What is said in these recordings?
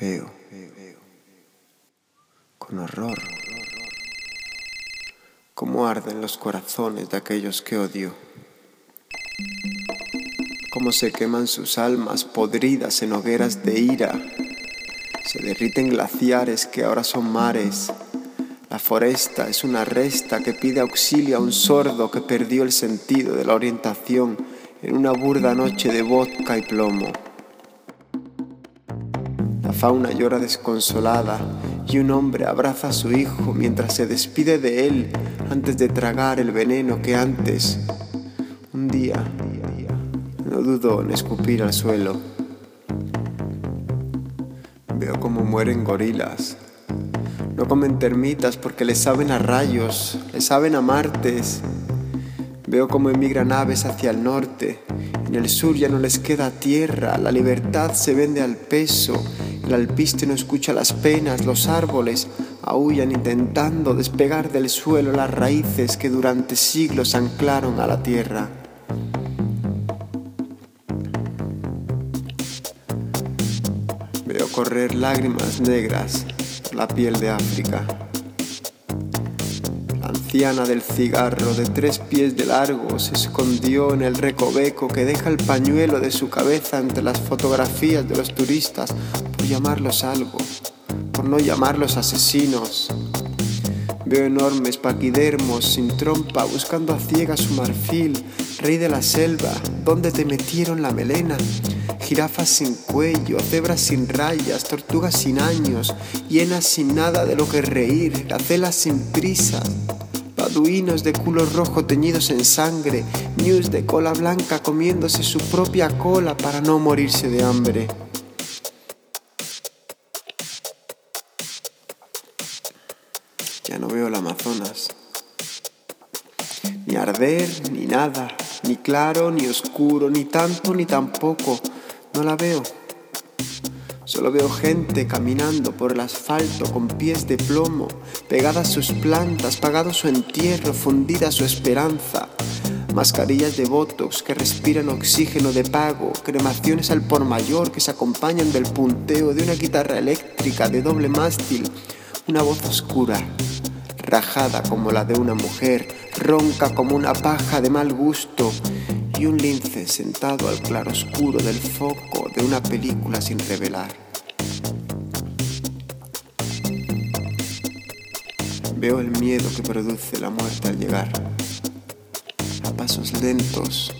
Veo con horror cómo arden los corazones de aquellos que odio, cómo se queman sus almas podridas en hogueras de ira, se derriten glaciares que ahora son mares. La foresta es una resta que pide auxilio a un sordo que perdió el sentido de la orientación en una burda noche de vodka y plomo. Fauna llora desconsolada y un hombre abraza a su hijo mientras se despide de él antes de tragar el veneno que antes, un día, no dudó en escupir al suelo. Veo cómo mueren gorilas. No comen termitas porque le saben a rayos, le saben a martes. Veo cómo emigran aves hacia el norte. En el sur ya no les queda tierra, la libertad se vende al peso el alpiste no escucha las penas, los árboles aullan intentando despegar del suelo las raíces que durante siglos anclaron a la tierra. Veo correr lágrimas negras por la piel de África. Anciana del cigarro de tres pies de largo se escondió en el recoveco que deja el pañuelo de su cabeza entre las fotografías de los turistas llamarlos algo, por no llamarlos asesinos. Veo enormes paquidermos sin trompa buscando a ciegas su marfil, rey de la selva, ¿dónde te metieron la melena? Jirafas sin cuello, cebras sin rayas, tortugas sin años, hienas sin nada de lo que reír, gacelas sin prisa, baduinos de culo rojo teñidos en sangre, news de cola blanca comiéndose su propia cola para no morirse de hambre. Ya no veo el Amazonas. Ni arder, ni nada, ni claro, ni oscuro, ni tanto, ni tampoco. No la veo. Solo veo gente caminando por el asfalto con pies de plomo, pegadas sus plantas, pagado su entierro, fundida su esperanza. Mascarillas de botox que respiran oxígeno de pago, cremaciones al por mayor que se acompañan del punteo de una guitarra eléctrica de doble mástil, una voz oscura rajada como la de una mujer, ronca como una paja de mal gusto, y un lince sentado al claroscuro del foco de una película sin revelar. Veo el miedo que produce la muerte al llegar, a pasos lentos,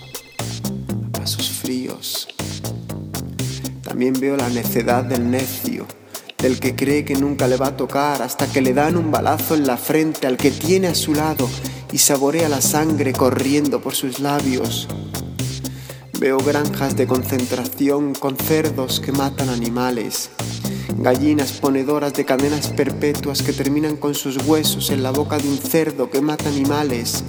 a pasos fríos. También veo la necedad del necio del que cree que nunca le va a tocar hasta que le dan un balazo en la frente al que tiene a su lado y saborea la sangre corriendo por sus labios. Veo granjas de concentración con cerdos que matan animales, gallinas ponedoras de cadenas perpetuas que terminan con sus huesos en la boca de un cerdo que mata animales.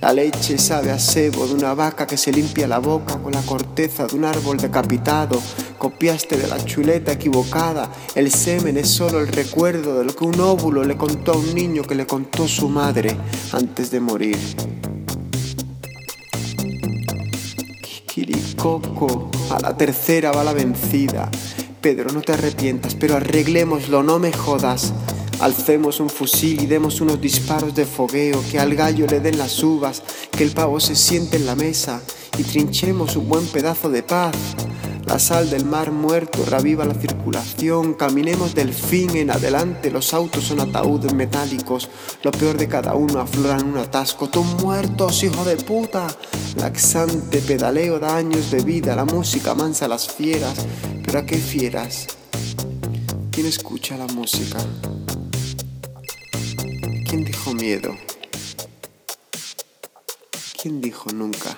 La leche sabe a sebo de una vaca que se limpia la boca con la corteza de un árbol decapitado Copiaste de la chuleta equivocada. El semen es solo el recuerdo de lo que un óvulo le contó a un niño que le contó su madre antes de morir. Kikirikoco, a la tercera va la vencida. Pedro, no te arrepientas, pero arreglémoslo, no me jodas. Alcemos un fusil y demos unos disparos de fogueo, que al gallo le den las uvas, que el pavo se siente en la mesa y trinchemos un buen pedazo de paz. La sal del mar muerto reviva la circulación. Caminemos del fin en adelante. Los autos son ataúdes metálicos. Lo peor de cada uno aflora en un atasco. Tú muertos, hijo de puta. Laxante pedaleo da años de vida. La música mansa a las fieras. Pero ¿a qué fieras? ¿Quién escucha la música? ¿Quién dijo miedo? ¿Quién dijo nunca?